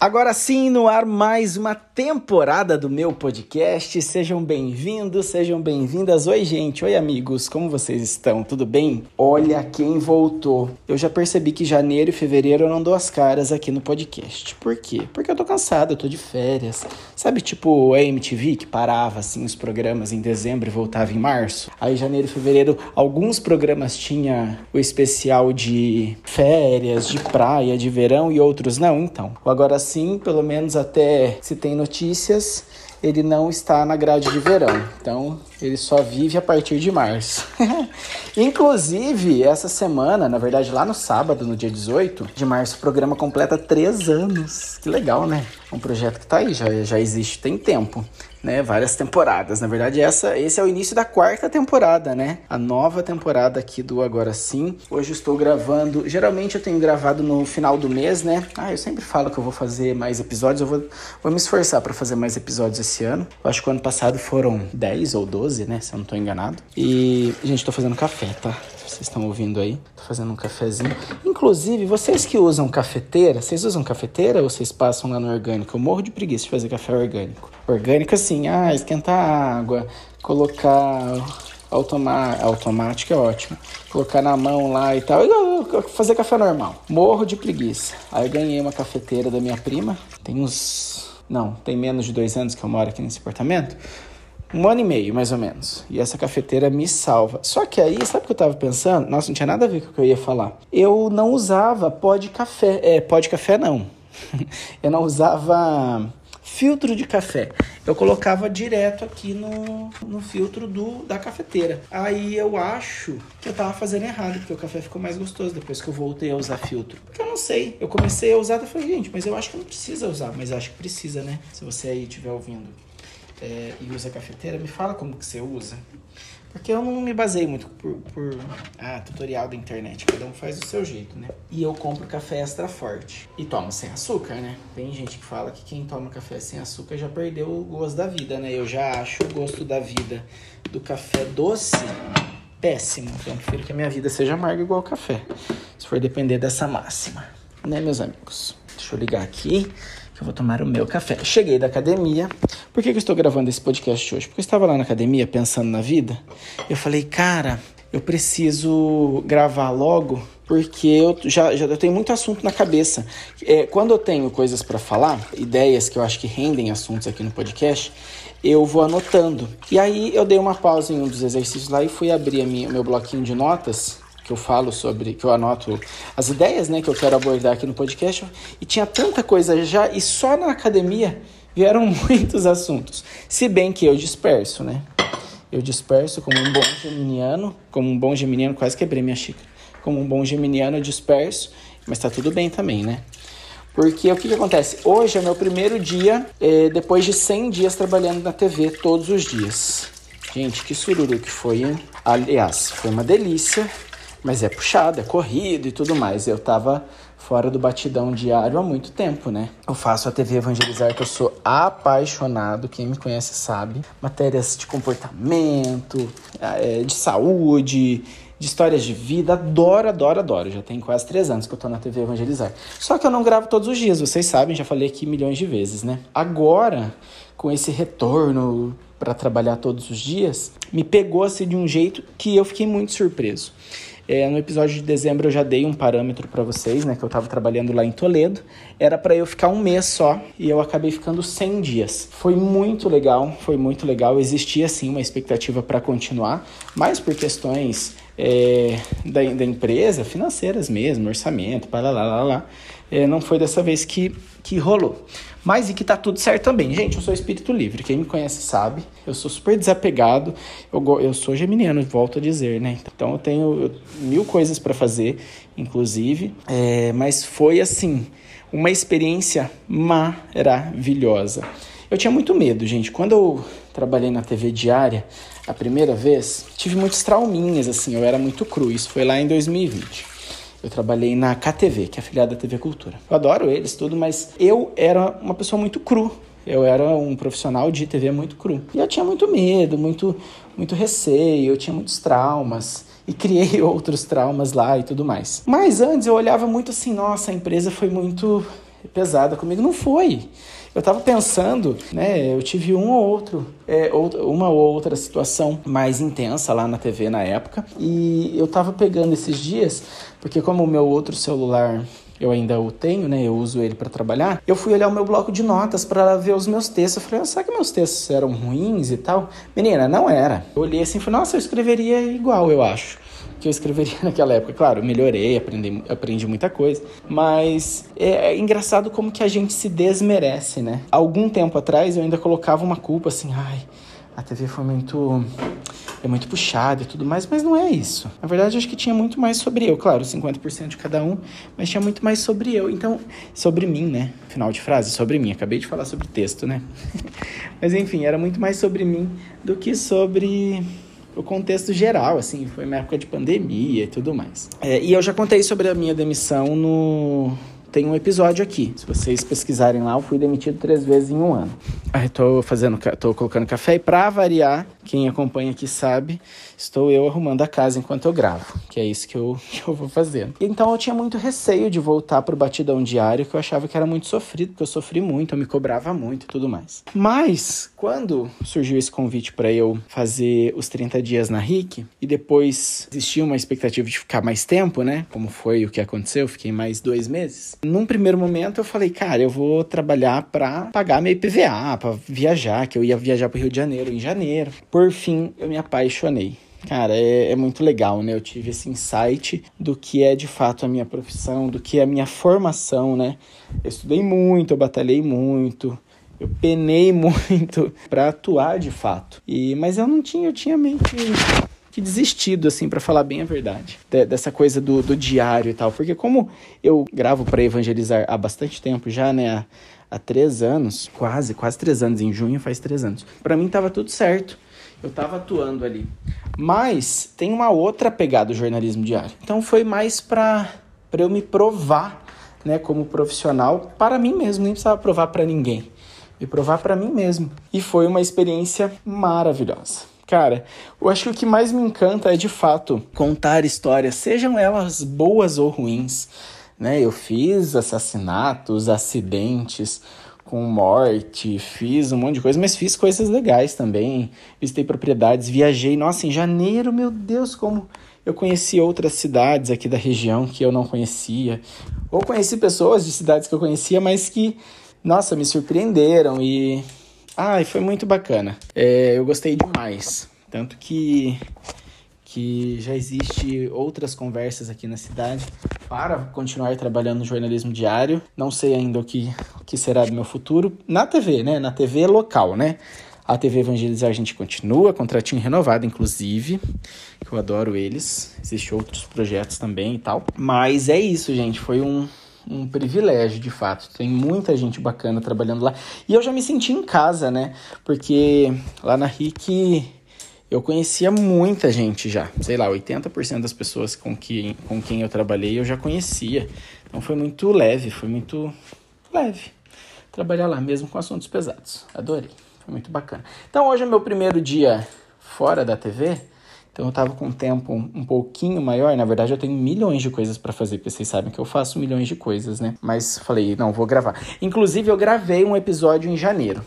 Agora sim, no ar mais uma temporada do meu podcast. Sejam bem-vindos, sejam bem-vindas. Oi, gente, oi, amigos, como vocês estão? Tudo bem? Olha quem voltou. Eu já percebi que janeiro e fevereiro eu não dou as caras aqui no podcast. Por quê? Porque eu tô cansado, eu tô de férias. Sabe, tipo a MTV que parava assim os programas em dezembro e voltava em março? Aí, janeiro e fevereiro, alguns programas tinha o especial de férias, de praia, de verão e outros não. Então, agora assim, pelo menos até se tem notícias, ele não está na grade de verão. Então, ele só vive a partir de março. Inclusive, essa semana, na verdade, lá no sábado, no dia 18 de março, o programa completa três anos. Que legal, né? Um projeto que tá aí, já, já existe tem tempo né, várias temporadas. Na verdade, essa, esse é o início da quarta temporada, né? A nova temporada aqui do Agora Sim. Hoje estou gravando. Geralmente eu tenho gravado no final do mês, né? Ah, eu sempre falo que eu vou fazer mais episódios. Eu vou, vou me esforçar para fazer mais episódios esse ano. Eu acho que o ano passado foram 10 ou 12, né? Se eu não estou enganado. E, gente, tô fazendo café, tá? vocês estão ouvindo aí. Tô fazendo um cafezinho. Inclusive, vocês que usam cafeteira, vocês usam cafeteira ou vocês passam lá no orgânico? Eu morro de preguiça de fazer café orgânico. Orgânico assim, ah, esquentar água, colocar automa automático é ótimo. Colocar na mão lá e tal. E fazer café normal. Morro de preguiça. Aí eu ganhei uma cafeteira da minha prima. Tem uns. Não, tem menos de dois anos que eu moro aqui nesse apartamento. Um ano e meio, mais ou menos. E essa cafeteira me salva. Só que aí, sabe o que eu tava pensando? Nossa, não tinha nada a ver com o que eu ia falar. Eu não usava pó de café. É, pó de café não. eu não usava filtro de café. Eu colocava direto aqui no, no filtro do, da cafeteira. Aí eu acho que eu tava fazendo errado, porque o café ficou mais gostoso depois que eu voltei a usar filtro. Porque eu não sei. Eu comecei a usar e falei, gente, mas eu acho que não precisa usar. Mas acho que precisa, né? Se você aí estiver ouvindo é, e usa cafeteira, me fala como que você usa. Porque eu não me baseio muito por, por ah, tutorial da internet, cada um faz do seu jeito, né? E eu compro café extra forte e tomo sem açúcar, né? Tem gente que fala que quem toma café sem açúcar já perdeu o gosto da vida, né? Eu já acho o gosto da vida do café doce péssimo. Então eu prefiro que a minha vida seja amarga igual café, se for depender dessa máxima, né, meus amigos? Deixa eu ligar aqui eu vou tomar o meu café. Cheguei da academia. Por que, que eu estou gravando esse podcast hoje? Porque eu estava lá na academia pensando na vida. Eu falei, cara, eu preciso gravar logo porque eu já, já eu tenho muito assunto na cabeça. É, quando eu tenho coisas para falar, ideias que eu acho que rendem assuntos aqui no podcast, eu vou anotando. E aí eu dei uma pausa em um dos exercícios lá e fui abrir o meu bloquinho de notas que eu falo sobre, que eu anoto as ideias, né, que eu quero abordar aqui no podcast, e tinha tanta coisa já, e só na academia vieram muitos assuntos. Se bem que eu disperso, né? Eu disperso como um bom geminiano, como um bom geminiano, quase quebrei minha xícara. Como um bom geminiano, eu disperso, mas tá tudo bem também, né? Porque o que, que acontece? Hoje é meu primeiro dia, eh, depois de 100 dias trabalhando na TV todos os dias. Gente, que sururu que foi, hein? Aliás, foi uma delícia mas é puxado, é corrido e tudo mais. Eu tava fora do batidão diário há muito tempo, né? Eu faço a TV Evangelizar, que eu sou apaixonado, quem me conhece sabe. Matérias de comportamento, é, de saúde, de histórias de vida, adoro, adoro, adoro. Já tem quase três anos que eu tô na TV Evangelizar. Só que eu não gravo todos os dias, vocês sabem, já falei aqui milhões de vezes, né? Agora, com esse retorno para trabalhar todos os dias, me pegou assim de um jeito que eu fiquei muito surpreso. É, no episódio de dezembro eu já dei um parâmetro para vocês, né? Que eu estava trabalhando lá em Toledo. Era para eu ficar um mês só e eu acabei ficando 100 dias. Foi muito legal, foi muito legal. Existia sim uma expectativa para continuar, mas por questões é, da, da, empresa, financeiras mesmo, orçamento, para lá, lá, lá, é, não foi dessa vez que, que rolou. Mas e que tá tudo certo também. Gente, eu sou espírito livre. Quem me conhece sabe. Eu sou super desapegado. Eu, eu sou geminiano, volto a dizer, né? Então eu tenho mil coisas para fazer, inclusive. É, mas foi assim, uma experiência maravilhosa. Eu tinha muito medo, gente. Quando eu trabalhei na TV diária a primeira vez, tive muitos trauminhas, assim. Eu era muito cru. Isso foi lá em 2020. Eu trabalhei na KTV, que é afiliada da TV Cultura. Eu adoro eles, tudo, mas eu era uma pessoa muito cru. Eu era um profissional de TV muito cru. E eu tinha muito medo, muito, muito receio, eu tinha muitos traumas e criei outros traumas lá e tudo mais. Mas antes eu olhava muito assim, nossa, a empresa foi muito pesada comigo. Não foi. Eu tava pensando, né? Eu tive um ou outro, é, uma ou outra situação mais intensa lá na TV na época. E eu tava pegando esses dias, porque como o meu outro celular eu ainda o tenho, né? Eu uso ele para trabalhar. Eu fui olhar o meu bloco de notas para ver os meus textos. Eu falei, ah, será que meus textos eram ruins e tal? Menina, não era. Eu olhei assim e falei, nossa, eu escreveria igual, eu acho que eu escreveria naquela época. Claro, melhorei, aprendi, aprendi muita coisa, mas é, é, engraçado como que a gente se desmerece, né? Algum tempo atrás eu ainda colocava uma culpa assim, ai, a TV foi muito é muito puxado e tudo mais, mas não é isso. Na verdade, acho que tinha muito mais sobre eu, claro, 50% de cada um, mas tinha muito mais sobre eu. Então, sobre mim, né? Final de frase, sobre mim. Acabei de falar sobre texto, né? mas enfim, era muito mais sobre mim do que sobre o contexto geral, assim, foi uma época de pandemia e tudo mais. É, e eu já contei sobre a minha demissão no. Tem um episódio aqui. Se vocês pesquisarem lá, eu fui demitido três vezes em um ano. Aí tô fazendo, tô colocando café e pra variar, quem acompanha aqui sabe, estou eu arrumando a casa enquanto eu gravo, que é isso que eu, que eu vou fazendo. Então eu tinha muito receio de voltar pro batidão diário, que eu achava que era muito sofrido, porque eu sofri muito, eu me cobrava muito e tudo mais. Mas, quando surgiu esse convite para eu fazer os 30 dias na RIC, e depois existia uma expectativa de ficar mais tempo, né? Como foi o que aconteceu, eu fiquei mais dois meses. Num primeiro momento eu falei, cara, eu vou trabalhar para pagar meu IPVA, para viajar, que eu ia viajar pro Rio de Janeiro em janeiro por fim, eu me apaixonei. Cara, é, é, muito legal, né? Eu tive esse insight do que é de fato a minha profissão, do que é a minha formação, né? Eu estudei muito, eu batalhei muito, eu penei muito para atuar de fato. E mas eu não tinha, eu tinha que, que desistido assim para falar bem a verdade de, dessa coisa do, do diário e tal, porque como eu gravo para evangelizar há bastante tempo já, né? Há, há três anos, quase, quase três anos. Em junho faz três anos. Para mim tava tudo certo eu estava atuando ali. Mas tem uma outra pegada do jornalismo diário. Então foi mais para eu me provar, né, como profissional para mim mesmo, nem precisava provar para ninguém. Me provar para mim mesmo. E foi uma experiência maravilhosa. Cara, eu acho que o que mais me encanta é de fato contar histórias, sejam elas boas ou ruins. Né? Eu fiz assassinatos, acidentes, com morte, fiz um monte de coisa, mas fiz coisas legais também. Visitei propriedades, viajei. Nossa, em janeiro, meu Deus, como eu conheci outras cidades aqui da região que eu não conhecia. Ou conheci pessoas de cidades que eu conhecia, mas que, nossa, me surpreenderam e. Ai, foi muito bacana. É, eu gostei demais. Tanto que que já existe outras conversas aqui na cidade para continuar trabalhando no jornalismo diário. Não sei ainda o que, o que será do meu futuro na TV, né? Na TV local, né? A TV Evangelizar a gente continua, contratinho renovado, inclusive, que eu adoro eles. Existem outros projetos também e tal. Mas é isso, gente. Foi um, um privilégio, de fato. Tem muita gente bacana trabalhando lá. E eu já me senti em casa, né? Porque lá na RIC eu conhecia muita gente já. Sei lá, 80% das pessoas com, que, com quem eu trabalhei eu já conhecia. Então foi muito leve, foi muito leve trabalhar lá, mesmo com assuntos pesados. Adorei, foi muito bacana. Então hoje é meu primeiro dia fora da TV. Então eu tava com um tempo um pouquinho maior. Na verdade, eu tenho milhões de coisas para fazer, porque vocês sabem que eu faço milhões de coisas, né? Mas falei, não, vou gravar. Inclusive, eu gravei um episódio em janeiro.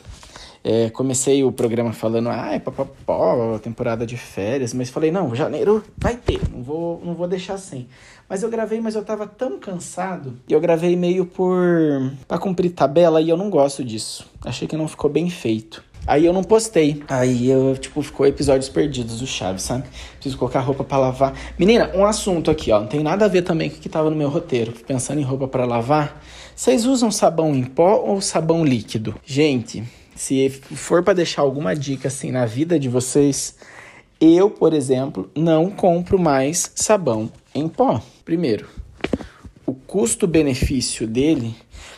É, comecei o programa falando, ah, é papapó, temporada de férias, mas falei, não, janeiro vai ter, não vou, não vou deixar sem. Mas eu gravei, mas eu tava tão cansado, e eu gravei meio por para cumprir tabela e eu não gosto disso. Achei que não ficou bem feito. Aí eu não postei. Aí eu, tipo, ficou episódios perdidos do Chaves, sabe? Preciso colocar roupa para lavar. Menina, um assunto aqui, ó. Não tem nada a ver também com o que tava no meu roteiro. Pensando em roupa para lavar. Vocês usam sabão em pó ou sabão líquido? Gente, se for para deixar alguma dica assim na vida de vocês, eu, por exemplo, não compro mais sabão em pó. Primeiro, o custo-benefício dele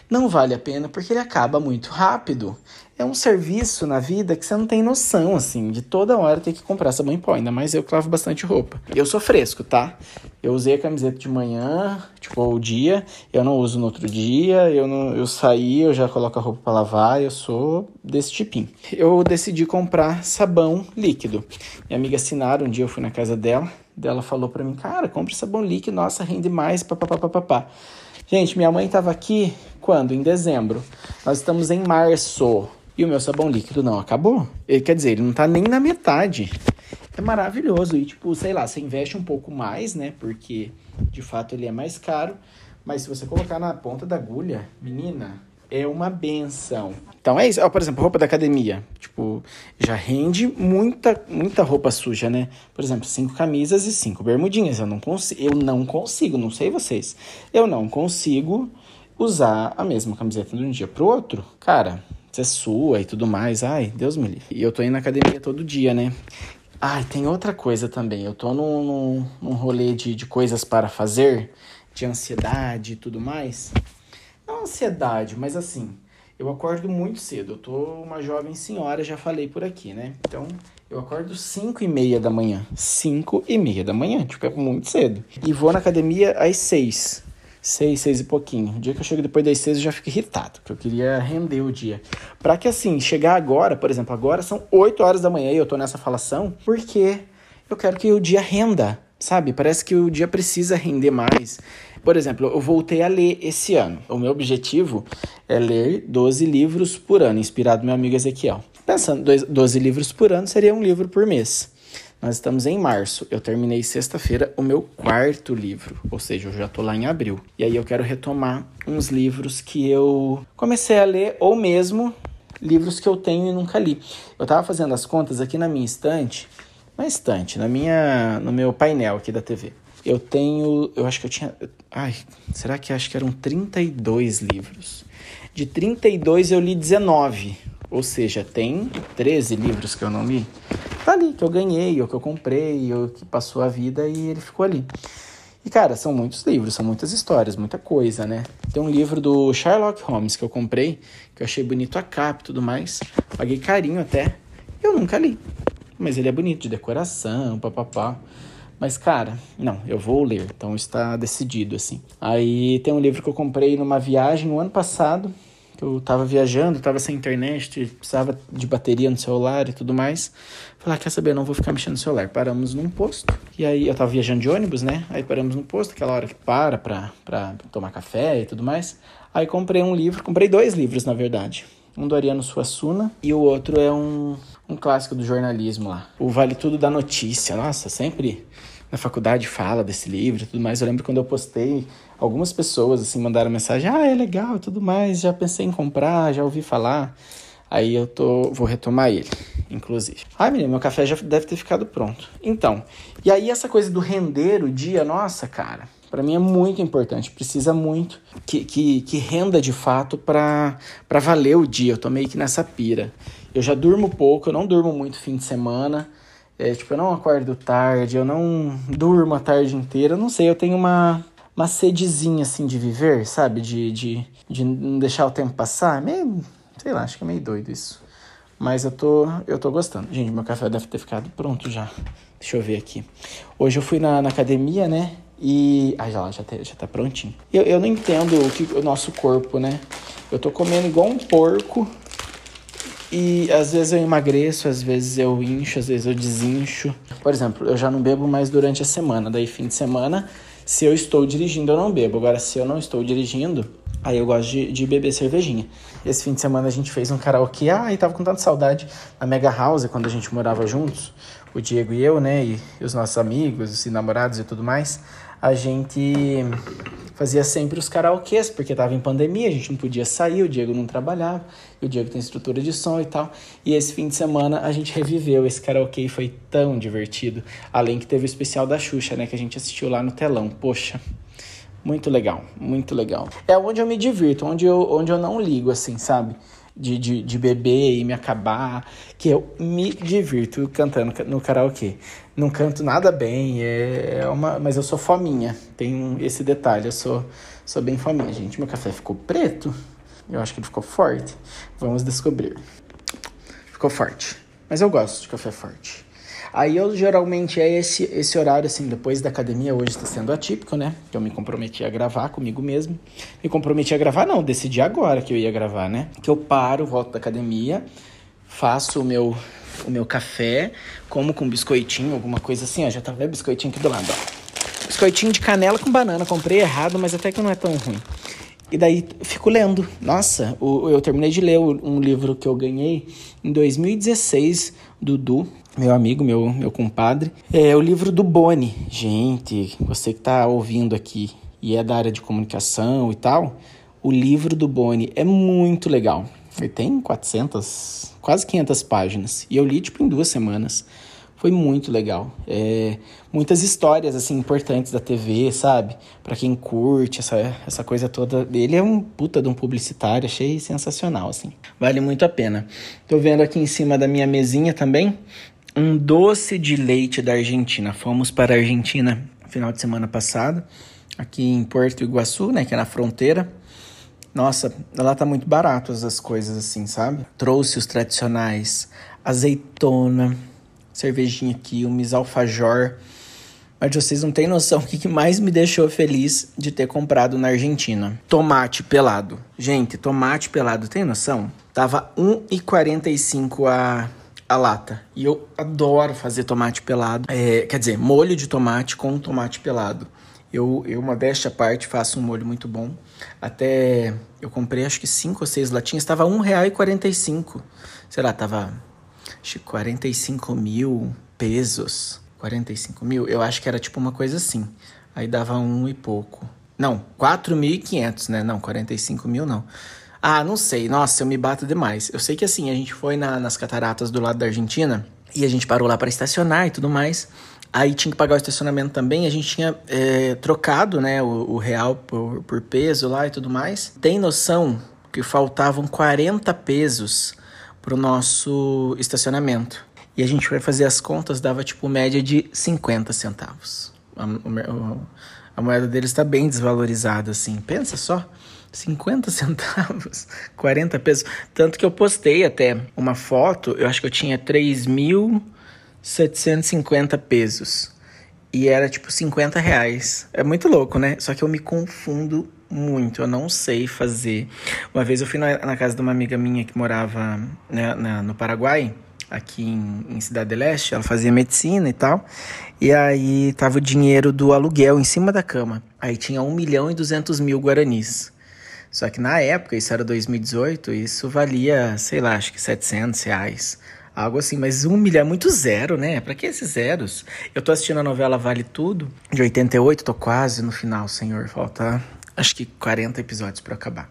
não vale a pena porque ele acaba muito rápido é um serviço na vida que você não tem noção, assim, de toda hora ter que comprar sabão em pó. Ainda mais eu que lavo bastante roupa. Eu sou fresco, tá? Eu usei a camiseta de manhã, tipo, o dia, eu não uso no outro dia, eu não, eu saí, eu já coloco a roupa para lavar, eu sou desse tipinho. Eu decidi comprar sabão líquido. Minha amiga Sinara, um dia eu fui na casa dela, dela falou para mim, cara, compre sabão líquido, nossa, rende mais, papapá. Gente, minha mãe estava aqui quando? Em dezembro. Nós estamos em março. E o meu sabão líquido não acabou. Ele, quer dizer, ele não tá nem na metade. É maravilhoso. E, tipo, sei lá, você investe um pouco mais, né? Porque, de fato, ele é mais caro. Mas se você colocar na ponta da agulha, menina, é uma benção. Então é isso. Por exemplo, roupa da academia. Tipo, já rende muita, muita roupa suja, né? Por exemplo, cinco camisas e cinco bermudinhas. Eu não consigo, eu não consigo, não sei vocês. Eu não consigo usar a mesma camiseta de um dia pro outro. Cara, você sua e tudo mais. Ai, Deus me livre. E eu tô indo na academia todo dia, né? Ai, tem outra coisa também. Eu tô num, num, num rolê de, de coisas para fazer, de ansiedade e tudo mais. Não ansiedade, mas assim, eu acordo muito cedo. Eu tô uma jovem senhora, já falei por aqui, né? Então, eu acordo 5 e meia da manhã. 5 e meia da manhã, tipo, é muito cedo. E vou na academia às 6. 6, 6 e pouquinho. O dia que eu chego depois das 6 eu já fico irritado, porque eu queria render o dia. Pra que assim, chegar agora, por exemplo, agora são 8 horas da manhã e eu tô nessa falação, porque eu quero que o dia renda, sabe? Parece que o dia precisa render mais. Por exemplo, eu voltei a ler esse ano. O meu objetivo é ler 12 livros por ano, inspirado no meu amigo Ezequiel. Pensando, 12 livros por ano seria um livro por mês. Nós estamos em março. Eu terminei sexta-feira o meu quarto livro, ou seja, eu já tô lá em abril. E aí eu quero retomar uns livros que eu comecei a ler ou mesmo livros que eu tenho e nunca li. Eu tava fazendo as contas aqui na minha estante, na estante, na minha no meu painel aqui da TV eu tenho, eu acho que eu tinha, ai, será que acho que eram 32 livros. De 32 eu li 19, ou seja, tem 13 livros que eu não li. Tá ali, que eu ganhei, ou que eu comprei, ou que passou a vida e ele ficou ali. E, cara, são muitos livros, são muitas histórias, muita coisa, né? Tem um livro do Sherlock Holmes que eu comprei, que eu achei bonito a capa e tudo mais. Paguei carinho até. Eu nunca li. Mas ele é bonito, de decoração, papapá. Mas, cara, não, eu vou ler, então está decidido, assim. Aí tem um livro que eu comprei numa viagem no ano passado, eu tava viajando, tava sem internet, precisava de bateria no celular e tudo mais. Falei, ah, quer saber, não vou ficar mexendo no celular. Paramos num posto, e aí eu tava viajando de ônibus, né? Aí paramos num posto, aquela hora que para pra, pra tomar café e tudo mais. Aí comprei um livro, comprei dois livros, na verdade. Um do Ariano Suassuna e o outro é um, um clássico do jornalismo lá. O Vale Tudo da Notícia. Nossa, sempre na faculdade fala desse livro e tudo mais. Eu lembro quando eu postei, algumas pessoas assim mandaram mensagem: "Ah, é legal, tudo mais, já pensei em comprar, já ouvi falar". Aí eu tô, vou retomar ele, inclusive. Ai, menino, meu café já deve ter ficado pronto. Então, e aí essa coisa do render o dia, nossa, cara, para mim é muito importante. Precisa muito que, que, que renda de fato para valer o dia. Eu tô meio que nessa pira. Eu já durmo pouco, eu não durmo muito fim de semana. É, tipo, eu não acordo tarde, eu não durmo a tarde inteira. Eu não sei, eu tenho uma, uma sedezinha, assim, de viver, sabe? De, de, de não deixar o tempo passar. Meio, sei lá, acho que é meio doido isso. Mas eu tô, eu tô gostando. Gente, meu café deve ter ficado pronto já. Deixa eu ver aqui. Hoje eu fui na, na academia, né? E. Ah, já, já, tá, já tá prontinho. Eu, eu não entendo o, que, o nosso corpo, né? Eu tô comendo igual um porco e às vezes eu emagreço, às vezes eu incho, às vezes eu desincho. Por exemplo, eu já não bebo mais durante a semana. Daí, fim de semana, se eu estou dirigindo, eu não bebo. Agora, se eu não estou dirigindo, aí eu gosto de, de beber cervejinha. Esse fim de semana a gente fez um karaokê. Ah, e tava com tanta saudade na Mega House, quando a gente morava juntos. O Diego e eu, né? E, e os nossos amigos e namorados e tudo mais. A gente fazia sempre os karaokês, porque tava em pandemia, a gente não podia sair, o Diego não trabalhava, o Diego tem estrutura de som e tal. E esse fim de semana a gente reviveu esse karaokê e foi tão divertido. Além que teve o especial da Xuxa, né, que a gente assistiu lá no telão. Poxa, muito legal, muito legal. É onde eu me divirto, onde eu, onde eu não ligo, assim, sabe? de, de, de beber e me acabar, que eu me divirto cantando no karaokê. Não canto nada bem, é, é uma, mas eu sou fominha, tem esse detalhe, eu sou, sou bem fominha. Gente, meu café ficou preto, eu acho que ele ficou forte. Vamos descobrir. Ficou forte, mas eu gosto de café forte. Aí eu geralmente é esse, esse horário, assim, depois da academia, hoje está sendo atípico, né? Que eu me comprometi a gravar comigo mesmo. Me comprometi a gravar, não, decidi agora que eu ia gravar, né? Que eu paro, volto da academia, faço o meu, o meu café, como com biscoitinho, alguma coisa assim, ó. Já tá vendo biscoitinho aqui do lado, ó biscoitinho de canela com banana. Comprei errado, mas até que não é tão ruim. E daí fico lendo. Nossa, eu terminei de ler um livro que eu ganhei em 2016, Dudu, meu amigo, meu, meu compadre. É o livro do Boni. Gente, você que tá ouvindo aqui e é da área de comunicação e tal, o livro do Boni é muito legal. Ele tem 400, quase 500 páginas. E eu li, tipo, em duas semanas. Foi muito legal. É, muitas histórias, assim, importantes da TV, sabe? para quem curte essa, essa coisa toda. Ele é um puta de um publicitário, achei sensacional, assim. Vale muito a pena. Tô vendo aqui em cima da minha mesinha também um doce de leite da Argentina. Fomos para a Argentina final de semana passado, aqui em Porto Iguaçu, né, que é na fronteira. Nossa, lá tá muito barato as coisas assim, sabe? Trouxe os tradicionais, azeitona, cervejinha aqui, um alfajor. Mas vocês não têm noção o que mais me deixou feliz de ter comprado na Argentina. Tomate pelado. Gente, tomate pelado, tem noção? Tava 1,45 a a lata. E eu adoro fazer tomate pelado. É, quer dizer, molho de tomate com tomate pelado. Eu, eu, modéstia à parte, faço um molho muito bom. Até eu comprei acho que 5 ou 6 latinhas, estava R$1,45. Sei lá, tava acho que 45 mil pesos. 45 mil? Eu acho que era tipo uma coisa assim. Aí dava um e pouco. Não, 4.500, né? Não, 45 mil não. Ah, não sei. Nossa, eu me bato demais. Eu sei que assim, a gente foi na, nas cataratas do lado da Argentina e a gente parou lá para estacionar e tudo mais. Aí tinha que pagar o estacionamento também. A gente tinha é, trocado né, o, o real por, por peso lá e tudo mais. Tem noção que faltavam 40 pesos pro nosso estacionamento. E a gente foi fazer as contas, dava tipo média de 50 centavos. A, a, a moeda deles está bem desvalorizada, assim. Pensa só. 50 centavos, 40 pesos. Tanto que eu postei até uma foto, eu acho que eu tinha 3 mil 750 pesos. E era tipo 50 reais. É muito louco, né? Só que eu me confundo muito, eu não sei fazer. Uma vez eu fui na, na casa de uma amiga minha que morava né, na, no Paraguai, aqui em, em Cidade Leste, ela fazia medicina e tal. E aí tava o dinheiro do aluguel em cima da cama. Aí tinha 1 milhão e 200 mil guaranis. Só que na época, isso era 2018, isso valia, sei lá, acho que 700 reais. Algo assim, mas um milhão é muito zero, né? Pra que esses zeros? Eu tô assistindo a novela Vale Tudo, de 88, tô quase no final, senhor. Falta acho que 40 episódios para acabar.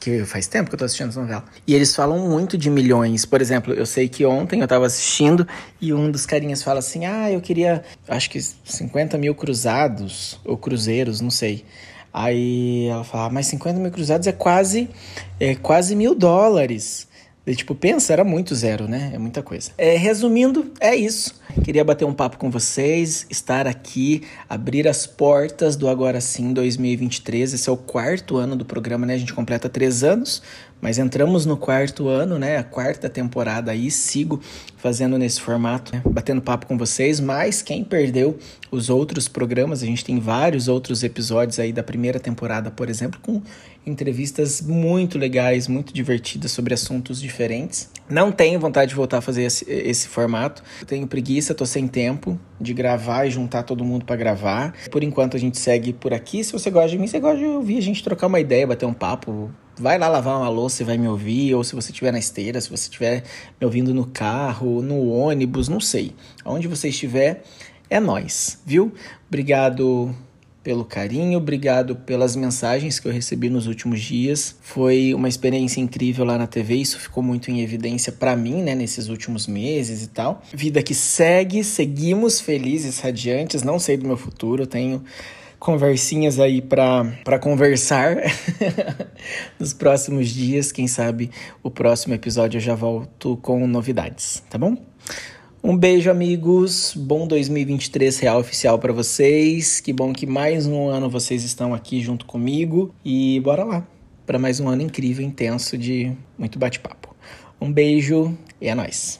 Que faz tempo que eu tô assistindo essa novela. E eles falam muito de milhões. Por exemplo, eu sei que ontem eu tava assistindo e um dos carinhas fala assim: ah, eu queria, acho que 50 mil cruzados, ou cruzeiros, não sei. Aí ela fala, ah, mas 50 mil cruzados é quase, é quase mil dólares. E, tipo, pensa, era muito zero, né? É muita coisa. É, resumindo, é isso. Queria bater um papo com vocês, estar aqui, abrir as portas do Agora Sim 2023. Esse é o quarto ano do programa, né? A gente completa três anos, mas entramos no quarto ano, né? A quarta temporada aí, sigo fazendo nesse formato, né? batendo papo com vocês. Mas quem perdeu os outros programas, a gente tem vários outros episódios aí da primeira temporada, por exemplo, com entrevistas muito legais, muito divertidas sobre assuntos diferentes. Não tenho vontade de voltar a fazer esse, esse formato. Tenho preguiça, tô sem tempo de gravar e juntar todo mundo para gravar. Por enquanto a gente segue por aqui. Se você gosta de mim, você gosta de ouvir a gente trocar uma ideia, bater um papo. Vai lá lavar uma louça e vai me ouvir, ou se você estiver na esteira, se você estiver me ouvindo no carro, no ônibus, não sei. Aonde você estiver, é nós, viu? Obrigado pelo carinho, obrigado pelas mensagens que eu recebi nos últimos dias. Foi uma experiência incrível lá na TV, isso ficou muito em evidência para mim, né, nesses últimos meses e tal. Vida que segue, seguimos felizes, radiantes, não sei do meu futuro, tenho conversinhas aí para conversar nos próximos dias. Quem sabe o próximo episódio eu já volto com novidades, tá bom? Um beijo, amigos. Bom 2023 real oficial para vocês. Que bom que mais um ano vocês estão aqui junto comigo e bora lá para mais um ano incrível, intenso de muito bate-papo. Um beijo e é nóis.